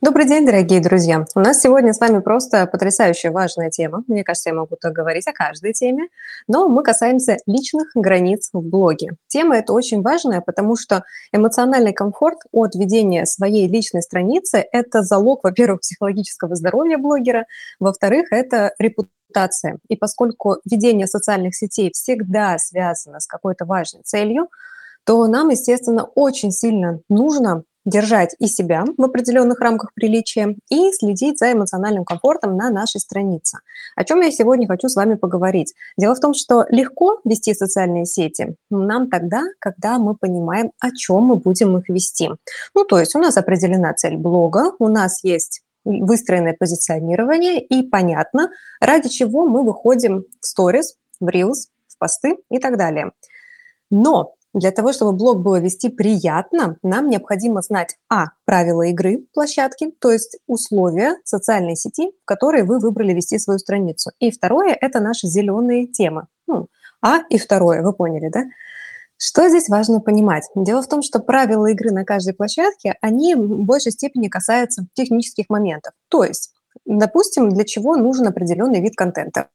Добрый день, дорогие друзья! У нас сегодня с вами просто потрясающая важная тема. Мне кажется, я могу так говорить о каждой теме, но мы касаемся личных границ в блоге. Тема эта очень важная, потому что эмоциональный комфорт от ведения своей личной страницы – это залог, во-первых, психологического здоровья блогера, во-вторых, это репутация. И поскольку ведение социальных сетей всегда связано с какой-то важной целью, то нам, естественно, очень сильно нужно держать и себя в определенных рамках приличия и следить за эмоциональным комфортом на нашей странице. О чем я сегодня хочу с вами поговорить. Дело в том, что легко вести социальные сети нам тогда, когда мы понимаем, о чем мы будем их вести. Ну, то есть у нас определена цель блога, у нас есть выстроенное позиционирование и понятно, ради чего мы выходим в сторис, в reels, в посты и так далее. Но для того, чтобы блог было вести приятно, нам необходимо знать, а, правила игры площадки, то есть условия социальной сети, в которой вы выбрали вести свою страницу. И второе – это наши зеленые темы. Ну, а и второе, вы поняли, да? Что здесь важно понимать? Дело в том, что правила игры на каждой площадке, они в большей степени касаются технических моментов. То есть, допустим, для чего нужен определенный вид контента.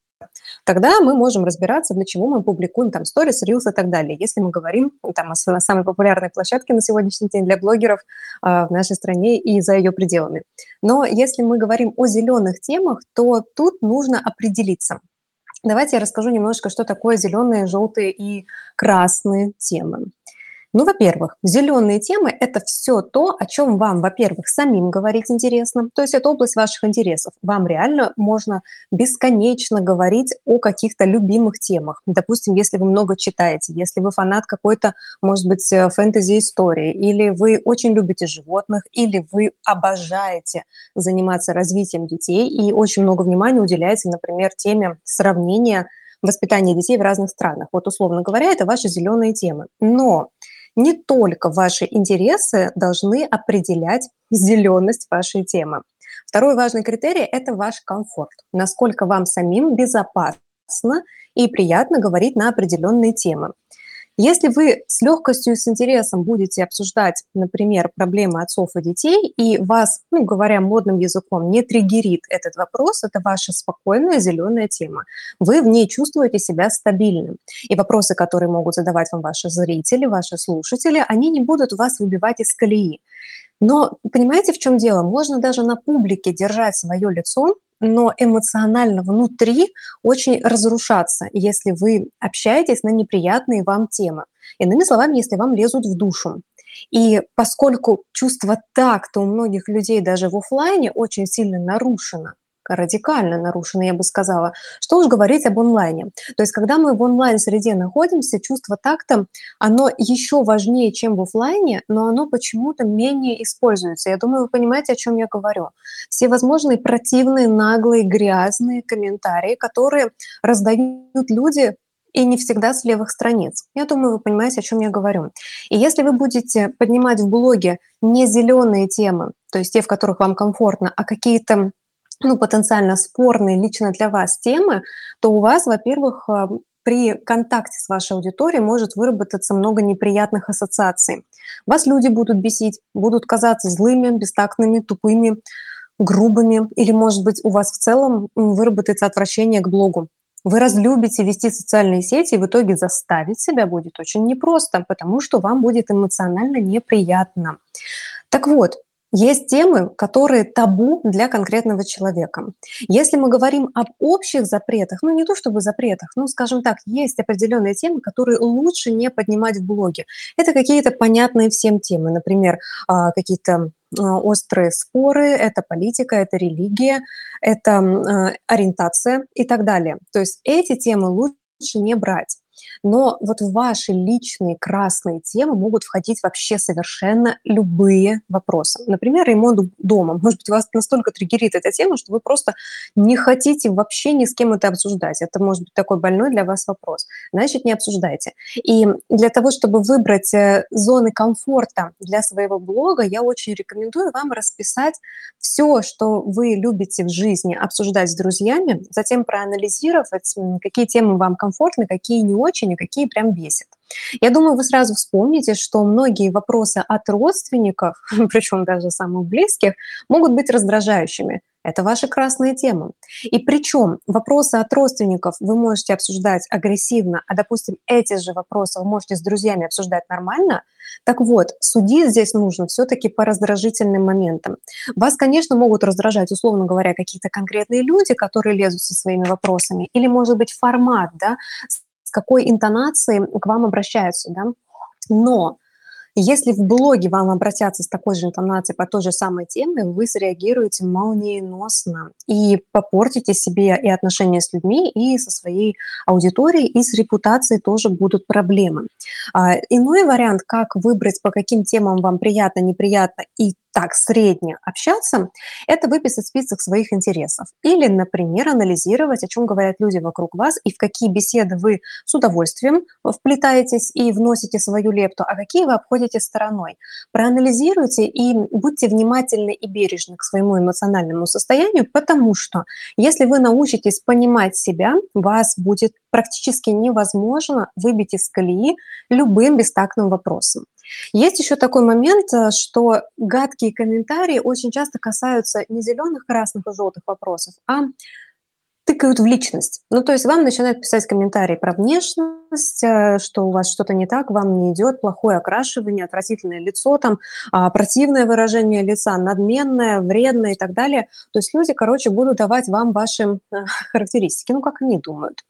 Тогда мы можем разбираться, для чего мы публикуем там сторис, рилс и так далее. Если мы говорим там о самой популярной площадке на сегодняшний день для блогеров э, в нашей стране и за ее пределами. Но если мы говорим о зеленых темах, то тут нужно определиться. Давайте я расскажу немножко, что такое зеленые, желтые и красные темы. Ну, во-первых, зеленые темы – это все то, о чем вам, во-первых, самим говорить интересно, то есть это область ваших интересов. Вам реально можно бесконечно говорить о каких-то любимых темах. Допустим, если вы много читаете, если вы фанат какой-то, может быть, э, фэнтези-истории, или вы очень любите животных, или вы обожаете заниматься развитием детей и очень много внимания уделяете, например, теме сравнения воспитания детей в разных странах. Вот, условно говоря, это ваши зеленые темы. Но не только ваши интересы должны определять зеленость вашей темы. Второй важный критерий – это ваш комфорт. Насколько вам самим безопасно и приятно говорить на определенные темы. Если вы с легкостью и с интересом будете обсуждать, например, проблемы отцов и детей, и вас, ну, говоря модным языком, не триггерит этот вопрос, это ваша спокойная зеленая тема. Вы в ней чувствуете себя стабильным. И вопросы, которые могут задавать вам ваши зрители, ваши слушатели, они не будут вас выбивать из колеи. Но понимаете, в чем дело? Можно даже на публике держать свое лицо, но эмоционально внутри очень разрушаться, если вы общаетесь на неприятные вам темы. Иными словами, если вам лезут в душу. И поскольку чувство такта у многих людей даже в офлайне очень сильно нарушено, радикально нарушены, я бы сказала. Что уж говорить об онлайне. То есть, когда мы в онлайн-среде находимся, чувство такта, оно еще важнее, чем в офлайне, но оно почему-то менее используется. Я думаю, вы понимаете, о чем я говорю. Все возможные противные, наглые, грязные комментарии, которые раздают люди и не всегда с левых страниц. Я думаю, вы понимаете, о чем я говорю. И если вы будете поднимать в блоге не зеленые темы, то есть те, в которых вам комфортно, а какие-то ну, потенциально спорные лично для вас темы, то у вас, во-первых, а, при контакте с вашей аудиторией может выработаться много неприятных ассоциаций. Вас люди будут бесить, будут казаться злыми, бестактными, тупыми, грубыми, или, может быть, у вас в целом выработается отвращение к блогу. Вы разлюбите вести социальные сети, и в итоге заставить себя будет очень непросто, потому что вам будет эмоционально неприятно. Так вот, есть темы, которые табу для конкретного человека. Если мы говорим об общих запретах, ну не то чтобы запретах, ну скажем так, есть определенные темы, которые лучше не поднимать в блоге. Это какие-то понятные всем темы, например, а, какие-то а, острые споры, это политика, это религия, это а, ориентация и так далее. То есть эти темы лучше не брать. Но вот в ваши личные красные темы могут входить вообще совершенно любые вопросы. Например, ремонт дома. Может быть, вас настолько триггерит эта тема, что вы просто не хотите вообще ни с кем это обсуждать. Это может быть такой больной для вас вопрос. Значит, не обсуждайте. И для того, чтобы выбрать э, зоны комфорта для своего блога, я очень рекомендую вам расписать все, что вы любите в жизни обсуждать с друзьями, затем проанализировать, какие темы вам комфортны, какие не очень, а какие прям бесят. Я думаю, вы сразу вспомните, что многие вопросы от родственников, причем даже самых близких, могут быть раздражающими. Это ваша красная тема. И причем вопросы от родственников вы можете обсуждать агрессивно, а, допустим, эти же вопросы вы можете с друзьями обсуждать нормально. Так вот, судить здесь нужно все-таки по раздражительным моментам. Вас, конечно, могут раздражать, условно говоря, какие-то конкретные люди, которые лезут со своими вопросами, или, может быть, формат, да, какой интонацией к вам обращаются, да. Но если в блоге вам обратятся с такой же интонацией по той же самой теме, вы среагируете молниеносно и попортите себе и отношения с людьми, и со своей аудиторией, и с репутацией тоже будут проблемы. А, иной вариант, как выбрать, по каким темам вам приятно, неприятно, и так средне общаться, это выписать список своих интересов. Или, например, анализировать, о чем говорят люди вокруг вас и в какие беседы вы с удовольствием вплетаетесь и вносите свою лепту, а какие вы обходите стороной. Проанализируйте и будьте внимательны и бережны к своему эмоциональному состоянию, потому что если вы научитесь понимать себя, вас будет практически невозможно выбить из колеи любым бестактным вопросом. Есть еще такой момент, э, что гадкие комментарии очень часто касаются не зеленых, красных и желтых вопросов, а тыкают в личность. Ну, то есть вам начинают писать комментарии про внешность, э, что у вас что-то не так, вам не идет, плохое окрашивание, отвратительное лицо, там, а, противное выражение лица, надменное, вредное и так далее. То есть люди, короче, будут давать вам ваши э, характеристики, ну, как они думают.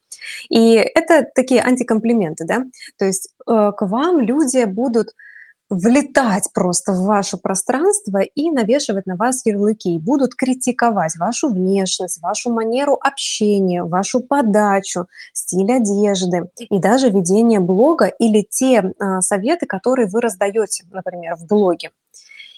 И это такие антикомплименты, да, то есть э, к вам люди будут влетать просто в ваше пространство и навешивать на вас ярлыки, будут критиковать вашу внешность, вашу манеру общения, вашу подачу, стиль одежды и даже ведение блога или те а, советы, которые вы раздаете, например, в блоге.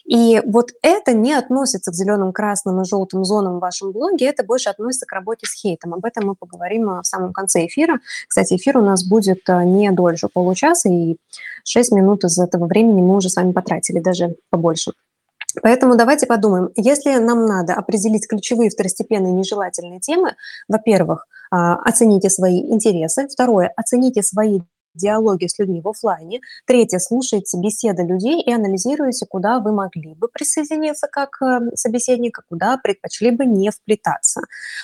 И вот это не относится к зеленым, красным и желтым зонам в вашем блоге, это больше относится к работе с хейтом. Об этом мы поговорим а, в самом конце эфира. Кстати, эфир у нас будет а, не дольше получаса, и 6 минут из этого времени мы уже с вами потратили, даже побольше. Поэтому давайте подумаем, если нам надо определить ключевые второстепенные нежелательные темы, во-первых, а, оцените свои интересы, второе, оцените свои диалоге с людьми в офлайне. Третье, слушайте беседы людей и анализируйте, куда вы могли бы присоединиться как э, собеседник, куда предпочли бы не вплетаться.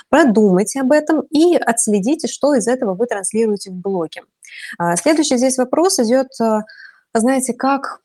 Продумайте об этом и отследите, что из этого вы транслируете в блоге. А, следующий здесь вопрос идет, э, знаете, как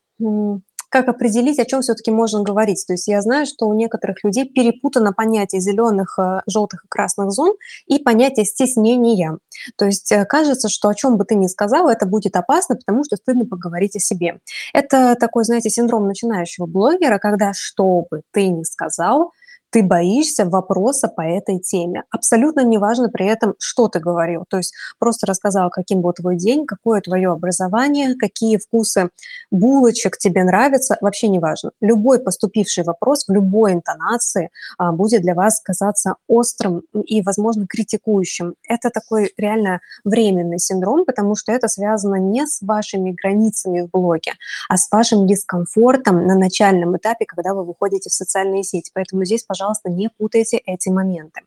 как определить, о чем все-таки можно говорить. То есть я знаю, что у некоторых людей перепутано понятие зеленых, э, желтых и красных зон и понятие стеснения. То есть э, кажется, что о чем бы ты ни сказал, это будет опасно, потому что стыдно поговорить о себе. Это такой, знаете, синдром начинающего блогера, когда что бы ты ни сказал, ты боишься вопроса по этой теме. Абсолютно неважно при этом, что ты говорил. То есть просто рассказал, каким был твой день, какое твое образование, какие вкусы булочек тебе нравятся, вообще неважно. Любой поступивший вопрос в любой интонации а, будет для вас казаться острым и, возможно, критикующим. Это такой реально временный синдром, потому что это связано не с вашими границами в блоге, а с вашим дискомфортом на начальном этапе, когда вы выходите в социальные сети. Поэтому здесь, пожалуйста, пожалуйста, не путайте эти моменты.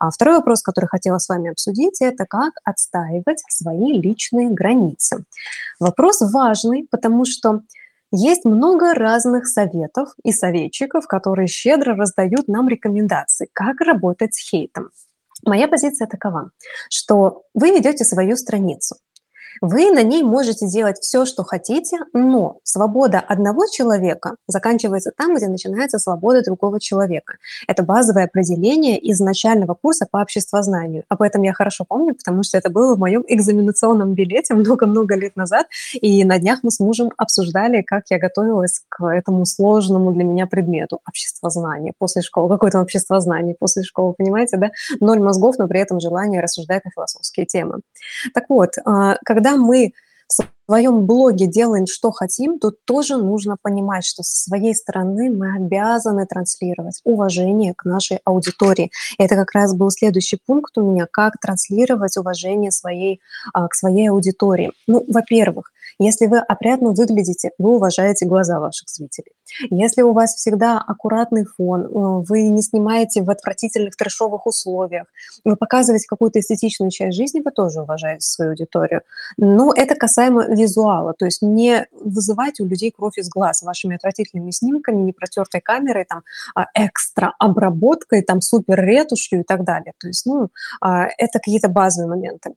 А второй вопрос, который хотела с вами обсудить, это как отстаивать свои личные границы. Вопрос важный, потому что есть много разных советов и советчиков, которые щедро раздают нам рекомендации, как работать с хейтом. Моя позиция такова, что вы ведете свою страницу, вы на ней можете делать все, что хотите, но свобода одного человека заканчивается там, где начинается свобода другого человека. Это базовое определение из начального курса по обществознанию. Об этом я хорошо помню, потому что это было в моем экзаменационном билете много-много лет назад, и на днях мы с мужем обсуждали, как я готовилась к этому сложному для меня предмету обществознание после школы. Какое то обществознание после школы, понимаете, да? Ноль мозгов, но при этом желание рассуждать на философские темы. Так вот, а, когда когда мы в своем блоге делаем, что хотим, то тоже нужно понимать, что со своей стороны мы обязаны транслировать уважение к нашей аудитории. И это как раз был следующий пункт у меня, как транслировать уважение своей, а, к своей аудитории. Ну, во-первых, Если вы опрятно выглядите, вы уважаете глаза ваших зрителей. Если у вас всегда аккуратный фон, э, вы не снимаете в отвратительных трэшовых условиях, вы показываете какую-то эстетичную часть жизни, вы тоже уважаете свою аудиторию. Но это касаемо визуала, то есть не вызывайте у людей кровь из глаз вашими отвратительными снимками, не протертой камерой, там, а, экстра обработкой, там, супер ретушью и так далее. То есть, ну, а, это какие-то базовые моменты.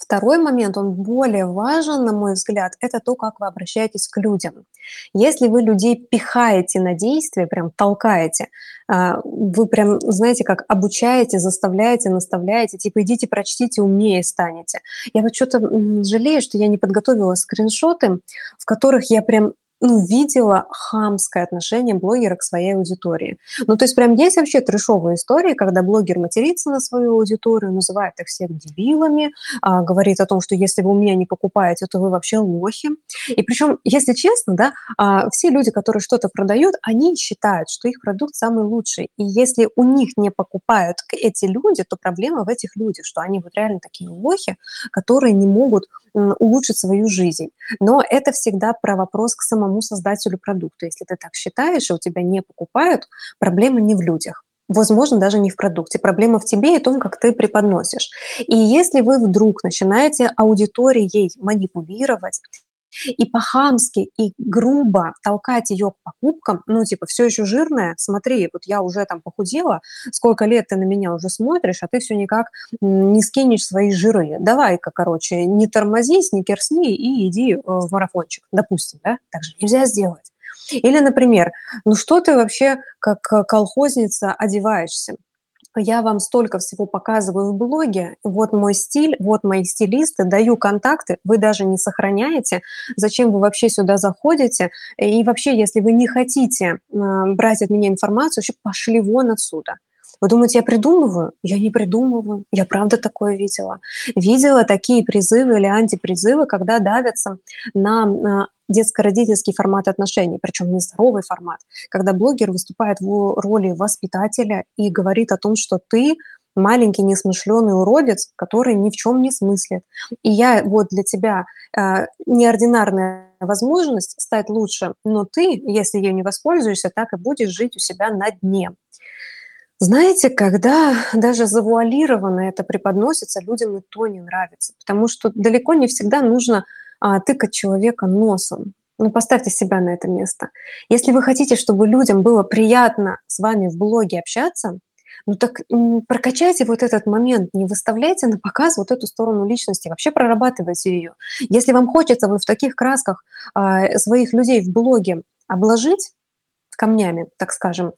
Второй момент, он более важен, на мой взгляд, это то, как вы обращаетесь к людям. Если вы людей пихаете на действие, прям толкаете, а, вы прям, знаете, как обучаете, заставляете, наставляете, типа идите прочтите, умнее станете. Я вот что-то жалею, что я не подготовила скриншоты, в которых я прям ну, видела хамское отношение блогера к своей аудитории. Ну, то есть прям есть вообще трешовые истории, когда блогер матерится на свою аудиторию, называет их всех дебилами, а, говорит о том, что если вы у меня не покупаете, то вы вообще лохи. И причем, если честно, да, а, все люди, которые что-то продают, они считают, что их продукт самый лучший. И если у них не покупают эти люди, то проблема в этих людях, что они вот реально такие лохи, которые не могут улучшить свою жизнь. Но это всегда про вопрос к самому создателю продукта. Если ты так считаешь, и у тебя не покупают, проблема не в людях. Возможно, даже не в продукте. Проблема в тебе и том, как ты преподносишь. И если вы вдруг начинаете аудиторией манипулировать, и по-хамски, и грубо толкать ее к покупкам, ну, типа, все еще жирная, смотри, вот я уже там похудела, сколько лет ты на меня уже смотришь, а ты все никак не скинешь свои жиры. Давай-ка, короче, не тормозись, не керсни и иди э, в марафончик, допустим, да? Так же нельзя сделать. Или, например, ну что ты вообще как колхозница одеваешься? Я вам столько всего показываю в блоге, вот мой стиль, вот мои стилисты, даю контакты, вы даже не сохраняете, зачем вы вообще сюда заходите, и вообще, если вы не хотите брать от меня информацию, вообще пошли вон отсюда. Вы думаете, я придумываю? Я не придумываю. Я правда такое видела. Видела такие призывы или антипризывы, когда давятся на детско-родительский формат отношений, причем нездоровый формат, когда блогер выступает в роли воспитателя и говорит о том, что ты маленький несмышленый уродец, который ни в чем не смыслит. И я вот для тебя э, неординарная возможность стать лучше, но ты, если ее не воспользуешься, так и будешь жить у себя на дне. Знаете, когда даже завуалированно это преподносится, людям и то не нравится, потому что далеко не всегда нужно а, тыкать человека носом. Ну, поставьте себя на это место. Если вы хотите, чтобы людям было приятно с вами в блоге общаться, ну так прокачайте вот этот момент, не выставляйте на показ вот эту сторону личности, вообще прорабатывайте ее. Если вам хочется вы в таких красках э, своих людей в блоге обложить камнями, так скажем,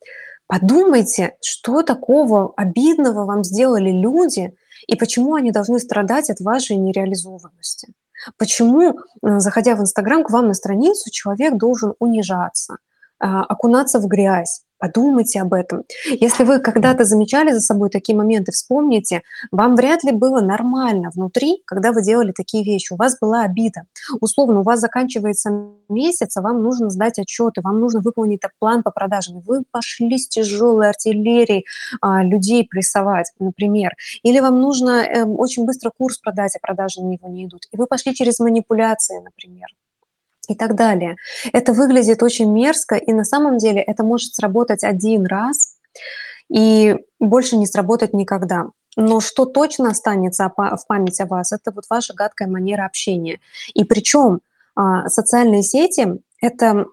подумайте, что такого обидного вам сделали люди и почему они должны страдать от вашей нереализованности. Почему, э, заходя в Инстаграм, к вам на страницу человек должен унижаться, а, окунаться в грязь, Подумайте об этом. Если вы когда-то замечали за собой такие моменты, вспомните, вам вряд ли было нормально внутри, когда вы делали такие вещи. У вас была обида. Условно, у вас заканчивается месяц, а вам нужно сдать отчеты, вам нужно выполнить план по продажам. Вы пошли с тяжелой артиллерией а, людей прессовать, например. Или вам нужно э, очень быстро курс продать, а продажи на него не идут. И вы пошли через манипуляции, например и так далее. Это выглядит очень мерзко, и на самом деле это может сработать один раз и больше не сработать никогда. Но что точно останется в памяти о вас, это вот ваша гадкая манера общения. И причем а, социальные сети – это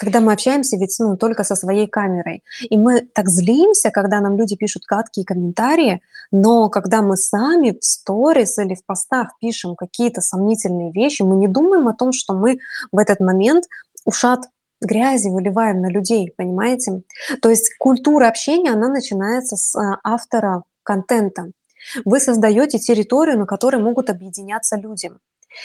когда мы общаемся ведь ну, только со своей камерой. И мы так злимся, когда нам люди пишут гадкие комментарии, но когда мы сами в сторис или в постах пишем какие-то сомнительные вещи, мы не думаем о том, что мы в этот момент ушат грязи выливаем на людей, понимаете? То есть культура общения, она начинается с а, автора контента. Вы создаете территорию, на которой могут объединяться люди.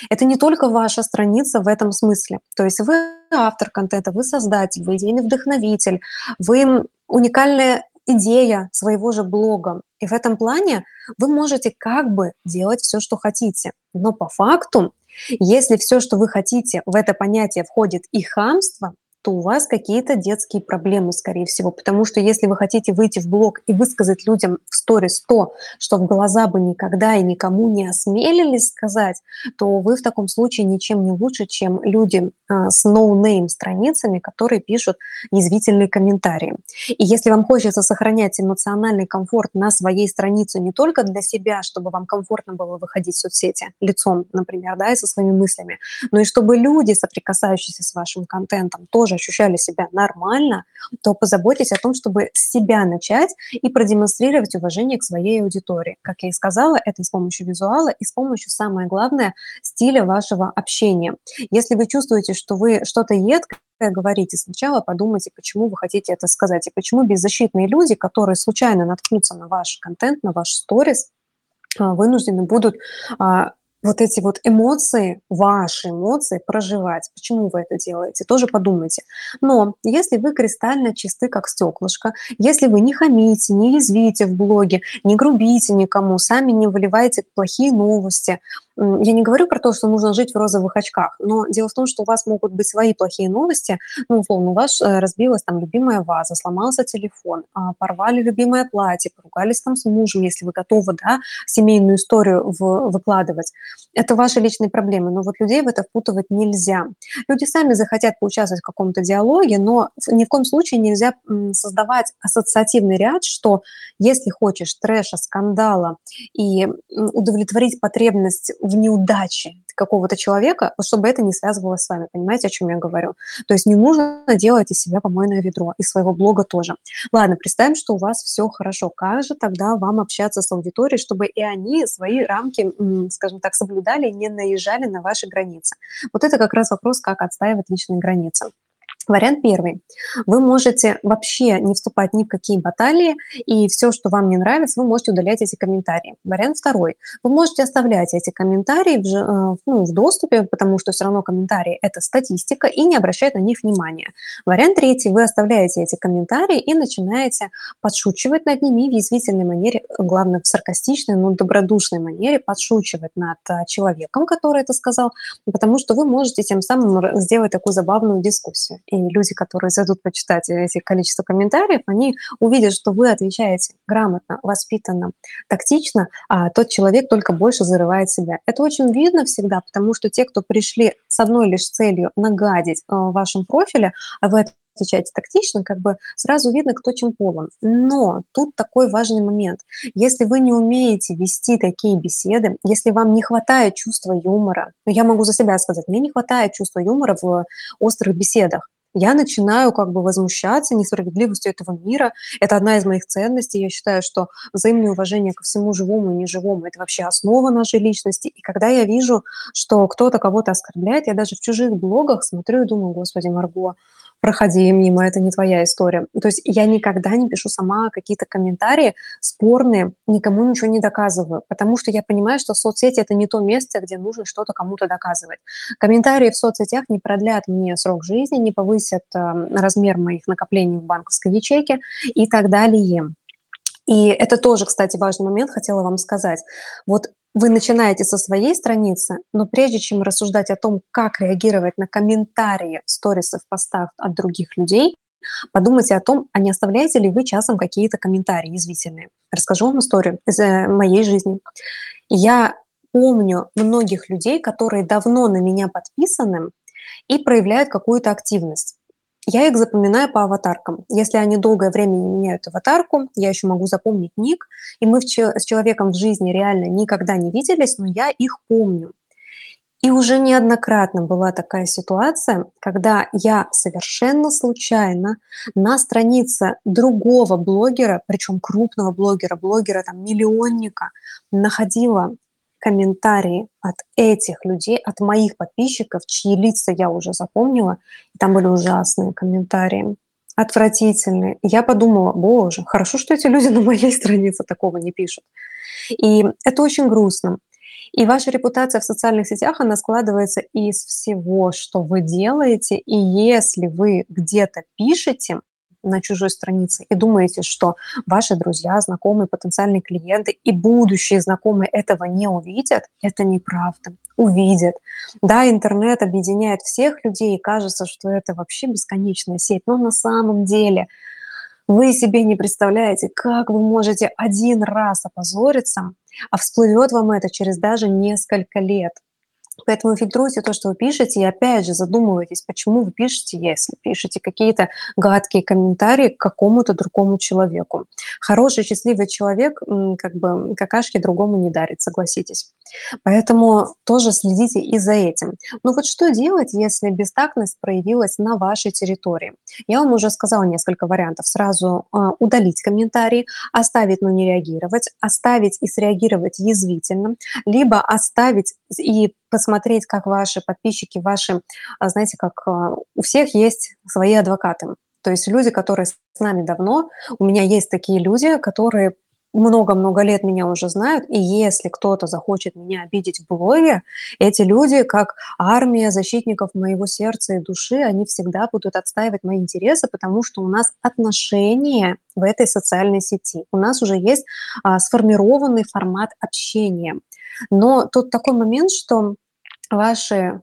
Это не только ваша страница в этом смысле. То есть вы автор контента, вы создатель, вы идейный вдохновитель, вы уникальная идея своего же блога. И в этом плане вы можете как бы делать все, что хотите. Но по факту, если все, что вы хотите, в это понятие входит и хамство, то у вас какие-то детские проблемы, скорее всего. Потому что если вы хотите выйти в блог и высказать людям в сторис то, что в глаза бы никогда и никому не осмелились сказать, то вы в таком случае ничем не лучше, чем люди а, с no name страницами, которые пишут язвительные комментарии. И если вам хочется сохранять эмоциональный комфорт на своей странице не только для себя, чтобы вам комфортно было выходить в соцсети лицом, например, да, и со своими мыслями, но и чтобы люди, соприкасающиеся с вашим контентом, тоже ощущали себя нормально, то позаботьтесь о том, чтобы с себя начать и продемонстрировать уважение к своей аудитории. Как я и сказала, это и с помощью визуала, и с помощью, самое главное, стиля вашего общения. Если вы чувствуете, что вы что-то едкое, говорите, сначала подумайте, почему вы хотите это сказать, и почему беззащитные люди, которые случайно наткнутся на ваш контент, на ваш сторис, а, вынуждены будут а, вот эти вот эмоции, ваши эмоции проживать. Почему вы это делаете? Тоже подумайте. Но если вы кристально чисты, как стеклышко, если вы не хамите, не язвите в блоге, не грубите никому, сами не выливаете плохие новости, я не говорю про то, что нужно жить в розовых очках, но дело в том, что у вас могут быть свои плохие новости. Ну, условно, у вас э, разбилась там любимая ваза, сломался телефон, а, порвали любимое платье, поругались там с мужем, если вы готовы, да, семейную историю в, выкладывать. Это ваши личные проблемы, но вот людей в это впутывать нельзя. Люди сами захотят поучаствовать в каком-то диалоге, но ни в коем случае нельзя создавать ассоциативный ряд, что если хочешь трэша, скандала и удовлетворить потребность в неудаче какого-то человека, чтобы это не связывалось с вами. Понимаете, о чем я говорю? То есть не нужно делать из себя помойное ведро, из своего блога тоже. Ладно, представим, что у вас все хорошо. Как же тогда вам общаться с аудиторией, чтобы и они свои рамки, скажем так, соблюдали и не наезжали на ваши границы? Вот это как раз вопрос, как отстаивать личные границы. Вариант первый. Вы можете вообще не вступать ни в какие баталии, и все, что вам не нравится, вы можете удалять эти комментарии. Вариант второй. Вы можете оставлять эти комментарии в, э, ну, в доступе, потому что все равно комментарии – это статистика, и не обращать на них внимания. Вариант третий. Вы оставляете эти комментарии и начинаете подшучивать над ними в язвительной манере, главное, в саркастичной, но добродушной манере подшучивать над э, человеком, который это сказал, потому что вы можете тем самым сделать такую забавную дискуссию и люди, которые зайдут почитать эти количество комментариев, они увидят, что вы отвечаете грамотно, воспитанно, тактично, а тот человек только больше зарывает себя. Это очень видно всегда, потому что те, кто пришли с одной лишь целью нагадить э, в вашем профиле, а вы отвечаете тактично, как бы сразу видно, кто чем полон. Но тут такой важный момент. Если вы не умеете вести такие беседы, если вам не хватает чувства юмора, ну, я могу за себя сказать, мне не хватает чувства юмора в острых беседах, я начинаю как бы возмущаться несправедливостью этого мира. Это одна из моих ценностей. Я считаю, что взаимное уважение ко всему живому и неживому – это вообще основа нашей личности. И когда я вижу, что кто-то кого-то оскорбляет, я даже в чужих блогах смотрю и думаю, господи, Марго, проходи мимо, это не твоя история. То есть я никогда не пишу сама какие-то комментарии спорные, никому ничего не доказываю, потому что я понимаю, что соцсети – это не то место, где нужно что-то кому-то доказывать. Комментарии в соцсетях не продлят мне срок жизни, не повысят э, размер моих накоплений в банковской ячейке и так далее. И это тоже, кстати, важный момент, хотела вам сказать. Вот вы начинаете со своей страницы, но прежде чем рассуждать о том, как реагировать на комментарии в сторисах, постах от других людей, подумайте о том, а не оставляете ли вы часом какие-то комментарии язвительные. Расскажу вам историю из э, моей жизни. Я помню многих людей, которые давно на меня подписаны и проявляют какую-то активность. Я их запоминаю по аватаркам. Если они долгое время не меняют аватарку, я еще могу запомнить ник, и мы с человеком в жизни реально никогда не виделись, но я их помню. И уже неоднократно была такая ситуация, когда я совершенно случайно на странице другого блогера, причем крупного блогера, блогера там миллионника, находила комментарии от этих людей, от моих подписчиков, чьи лица я уже запомнила, и там были ужасные комментарии, отвратительные. И я подумала, боже, хорошо, что эти люди на моей странице такого не пишут. И это очень грустно. И ваша репутация в социальных сетях, она складывается из всего, что вы делаете. И если вы где-то пишете, на чужой странице и думаете, что ваши друзья, знакомые, потенциальные клиенты и будущие знакомые этого не увидят, это неправда. Увидят. Да, интернет объединяет всех людей, и кажется, что это вообще бесконечная сеть, но на самом деле вы себе не представляете, как вы можете один раз опозориться, а всплывет вам это через даже несколько лет. Поэтому фильтруйте то, что вы пишете, и опять же задумывайтесь, почему вы пишете, если пишете какие-то гадкие комментарии к какому-то другому человеку. Хороший, счастливый человек как бы какашки другому не дарит, согласитесь. Поэтому тоже следите и за этим. Но вот что делать, если бестактность проявилась на вашей территории? Я вам уже сказала несколько вариантов. Сразу э, удалить комментарии, оставить, но не реагировать, оставить и среагировать язвительно, либо оставить и посмотреть, как ваши подписчики, ваши, а, знаете, как а, у всех есть свои адвокаты. То есть люди, которые с нами давно, у меня есть такие люди, которые много-много лет меня уже знают, и если кто-то захочет меня обидеть в блоге, эти люди, как армия защитников моего сердца и души, они всегда будут отстаивать мои интересы, потому что у нас отношения в этой социальной сети. У нас уже есть а, сформированный формат общения. Но тут такой момент, что ваши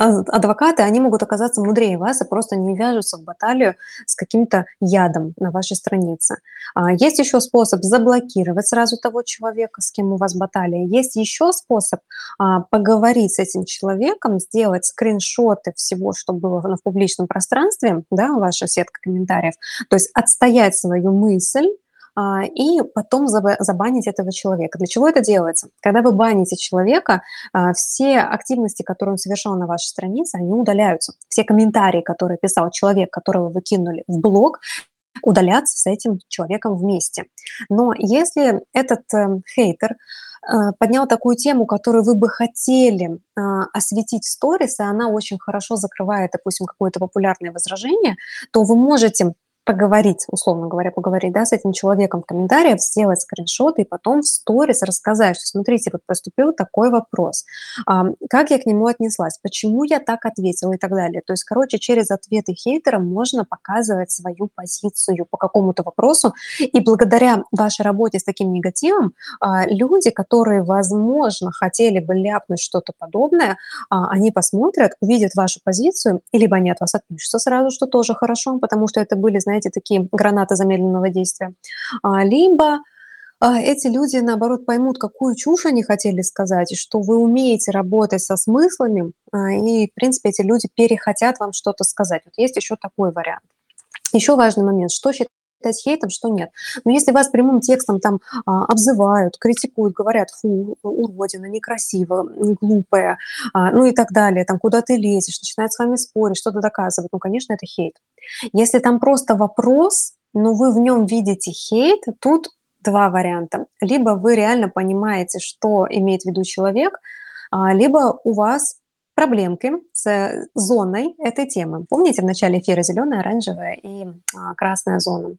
адвокаты, они могут оказаться мудрее вас и просто не вяжутся в баталию с каким-то ядом на вашей странице. А, есть еще способ заблокировать сразу того человека, с кем у вас баталия. Есть еще способ а, поговорить с этим человеком, сделать скриншоты всего, что было в публичном пространстве, да, ваша сетка комментариев, то есть отстоять свою мысль, а, и потом забанить этого человека. Для чего это делается? Когда вы баните человека, а, все активности, которые он совершал на вашей странице, они удаляются. Все комментарии, которые писал человек, которого вы кинули в блог, удалятся с этим человеком вместе. Но если этот э, хейтер э, поднял такую тему, которую вы бы хотели э, осветить в сторис, и она очень хорошо закрывает, допустим, какое-то популярное возражение, то вы можете поговорить, условно говоря, поговорить да, с этим человеком в комментариях, сделать скриншот и потом в сторис рассказать, что смотрите, вот поступил такой вопрос, а, как я к нему отнеслась, почему я так ответила и так далее. То есть, короче, через ответы хейтера можно показывать свою позицию по какому-то вопросу, и благодаря вашей работе с таким негативом а, люди, которые, возможно, хотели бы ляпнуть что-то подобное, а, они посмотрят, увидят вашу позицию, и либо они от вас отпишутся сразу, что тоже хорошо, потому что это были, знаете, такие гранаты замедленного действия, а, либо а, эти люди, наоборот, поймут, какую чушь они хотели сказать, и что вы умеете работать со смыслами, а, и, в принципе, эти люди перехотят вам что-то сказать. Вот есть еще такой вариант. Еще важный момент, что считать хейтом, что нет. Но если вас прямым текстом там а, обзывают, критикуют, говорят, фу, уродина, некрасиво, глупая, а, ну и так далее, там, куда ты лезешь, начинают с вами спорить, что-то доказывать, ну, конечно, это хейт. Если там просто вопрос, но вы в нем видите хейт, тут два варианта. Либо вы реально понимаете, что имеет в виду человек, а, либо у вас проблемки с зоной этой темы. Помните в начале эфира зеленая, оранжевая и а, красная зона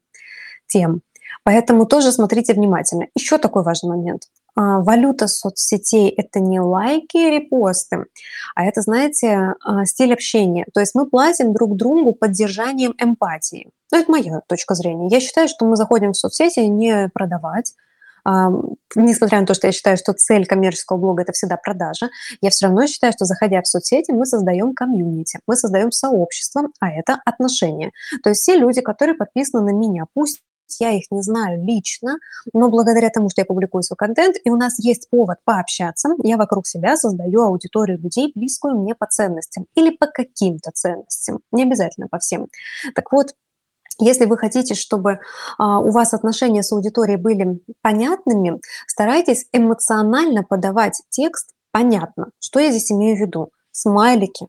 тем. Поэтому тоже смотрите внимательно. Еще такой важный момент. А, валюта соцсетей – это не лайки и репосты, а это, знаете, а, стиль общения. То есть мы платим друг другу поддержанием эмпатии. Ну, это моя точка зрения. Я считаю, что мы заходим в соцсети не продавать, несмотря на то, что я считаю, что цель коммерческого блога – это всегда продажа, я все равно считаю, что заходя в соцсети, мы создаем комьюнити, мы создаем сообщество, а это отношения. То есть все люди, которые подписаны на меня, пусть я их не знаю лично, но благодаря тому, что я публикую свой контент, и у нас есть повод пообщаться, я вокруг себя создаю аудиторию людей, близкую мне по ценностям или по каким-то ценностям, не обязательно по всем. Так вот, если вы хотите, чтобы а, у вас отношения с аудиторией были понятными, старайтесь эмоционально подавать текст понятно. Что я здесь имею в виду? Смайлики,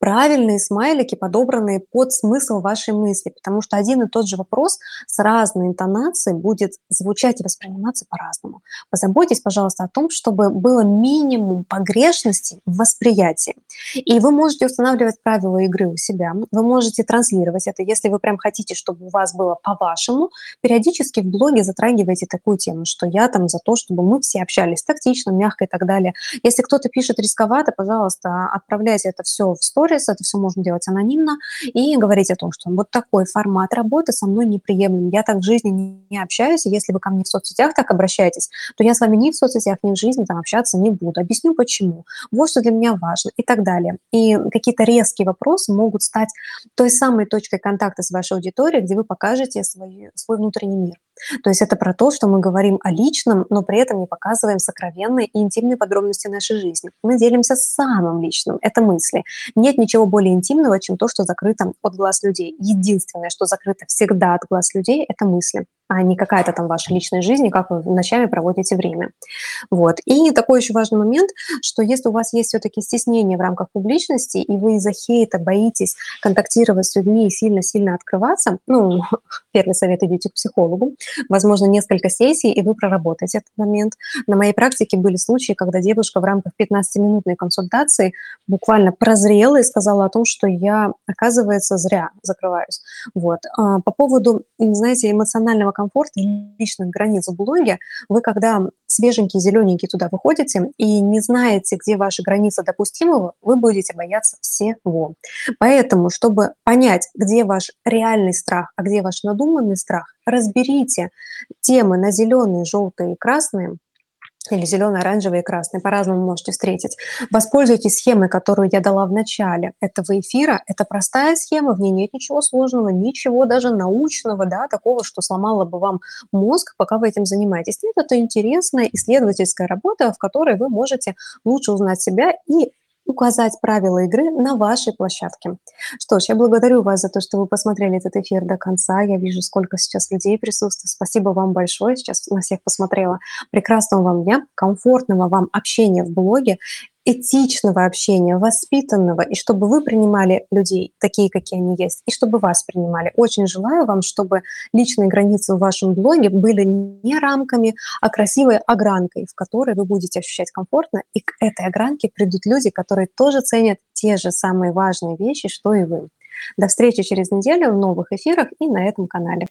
правильные смайлики, подобранные под смысл вашей мысли, потому что один и тот же вопрос с разной интонацией будет звучать и восприниматься по-разному. Позаботьтесь, пожалуйста, о том, чтобы было минимум погрешностей в восприятии. И вы можете устанавливать правила игры у себя, вы можете транслировать это, если вы прям хотите, чтобы у вас было по-вашему, периодически в блоге затрагивайте такую тему, что я там за то, чтобы мы все общались тактично, мягко и так далее. Если кто-то пишет рисковато, пожалуйста, отправляйте это все в сторону, сторис, это все можно делать анонимно, и говорить о том, что вот такой формат работы со мной неприемлем, я так в жизни не общаюсь, если вы ко мне в соцсетях так обращаетесь, то я с вами ни в соцсетях, ни в жизни там общаться не буду. Объясню почему. Вот что для меня важно и так далее. И какие-то резкие вопросы могут стать той самой точкой контакта с вашей аудиторией, где вы покажете свой, свой внутренний мир. То есть это про то, что мы говорим о личном, но при этом не показываем сокровенные и интимные подробности нашей жизни. Мы делимся самым личным, это мысли. Нет ничего более интимного, чем то, что закрыто от глаз людей. Единственное, что закрыто всегда от глаз людей, это мысли а не какая-то там ваша личная жизнь, как вы ночами проводите время. Вот. И такой еще важный момент, что если у вас есть все-таки стеснение в рамках публичности, и вы из-за хейта боитесь контактировать с людьми и сильно-сильно открываться, ну, первый совет – идите к психологу, возможно, несколько сессий, и вы проработаете этот момент. На моей практике были случаи, когда девушка в рамках 15-минутной консультации буквально прозрела и сказала о том, что я, оказывается, зря закрываюсь. Вот. А по поводу, знаете, эмоционального комфорт личных границ в блоге, вы когда свеженький, зелененький туда выходите и не знаете, где ваши границы допустимого, вы будете бояться всего. Поэтому, чтобы понять, где ваш реальный страх, а где ваш надуманный страх, разберите темы на зеленые, желтые и красные, или зеленый, оранжевый и красный, по-разному можете встретить. Воспользуйтесь схемой, которую я дала в начале этого эфира. Это простая схема, в ней нет ничего сложного, ничего даже научного, да, такого, что сломало бы вам мозг, пока вы этим занимаетесь. Нет, это интересная исследовательская работа, в которой вы можете лучше узнать себя и указать правила игры на вашей площадке. Что ж, я благодарю вас за то, что вы посмотрели этот эфир до конца. Я вижу, сколько сейчас людей присутствует. Спасибо вам большое. Сейчас на всех посмотрела. Прекрасного вам дня, комфортного вам общения в блоге этичного общения, воспитанного, и чтобы вы принимали людей такие, какие они есть, и чтобы вас принимали. Очень желаю вам, чтобы личные границы в вашем блоге были не рамками, а красивой огранкой, в которой вы будете ощущать комфортно, и к этой огранке придут люди, которые тоже ценят те же самые важные вещи, что и вы. До встречи через неделю в новых эфирах и на этом канале.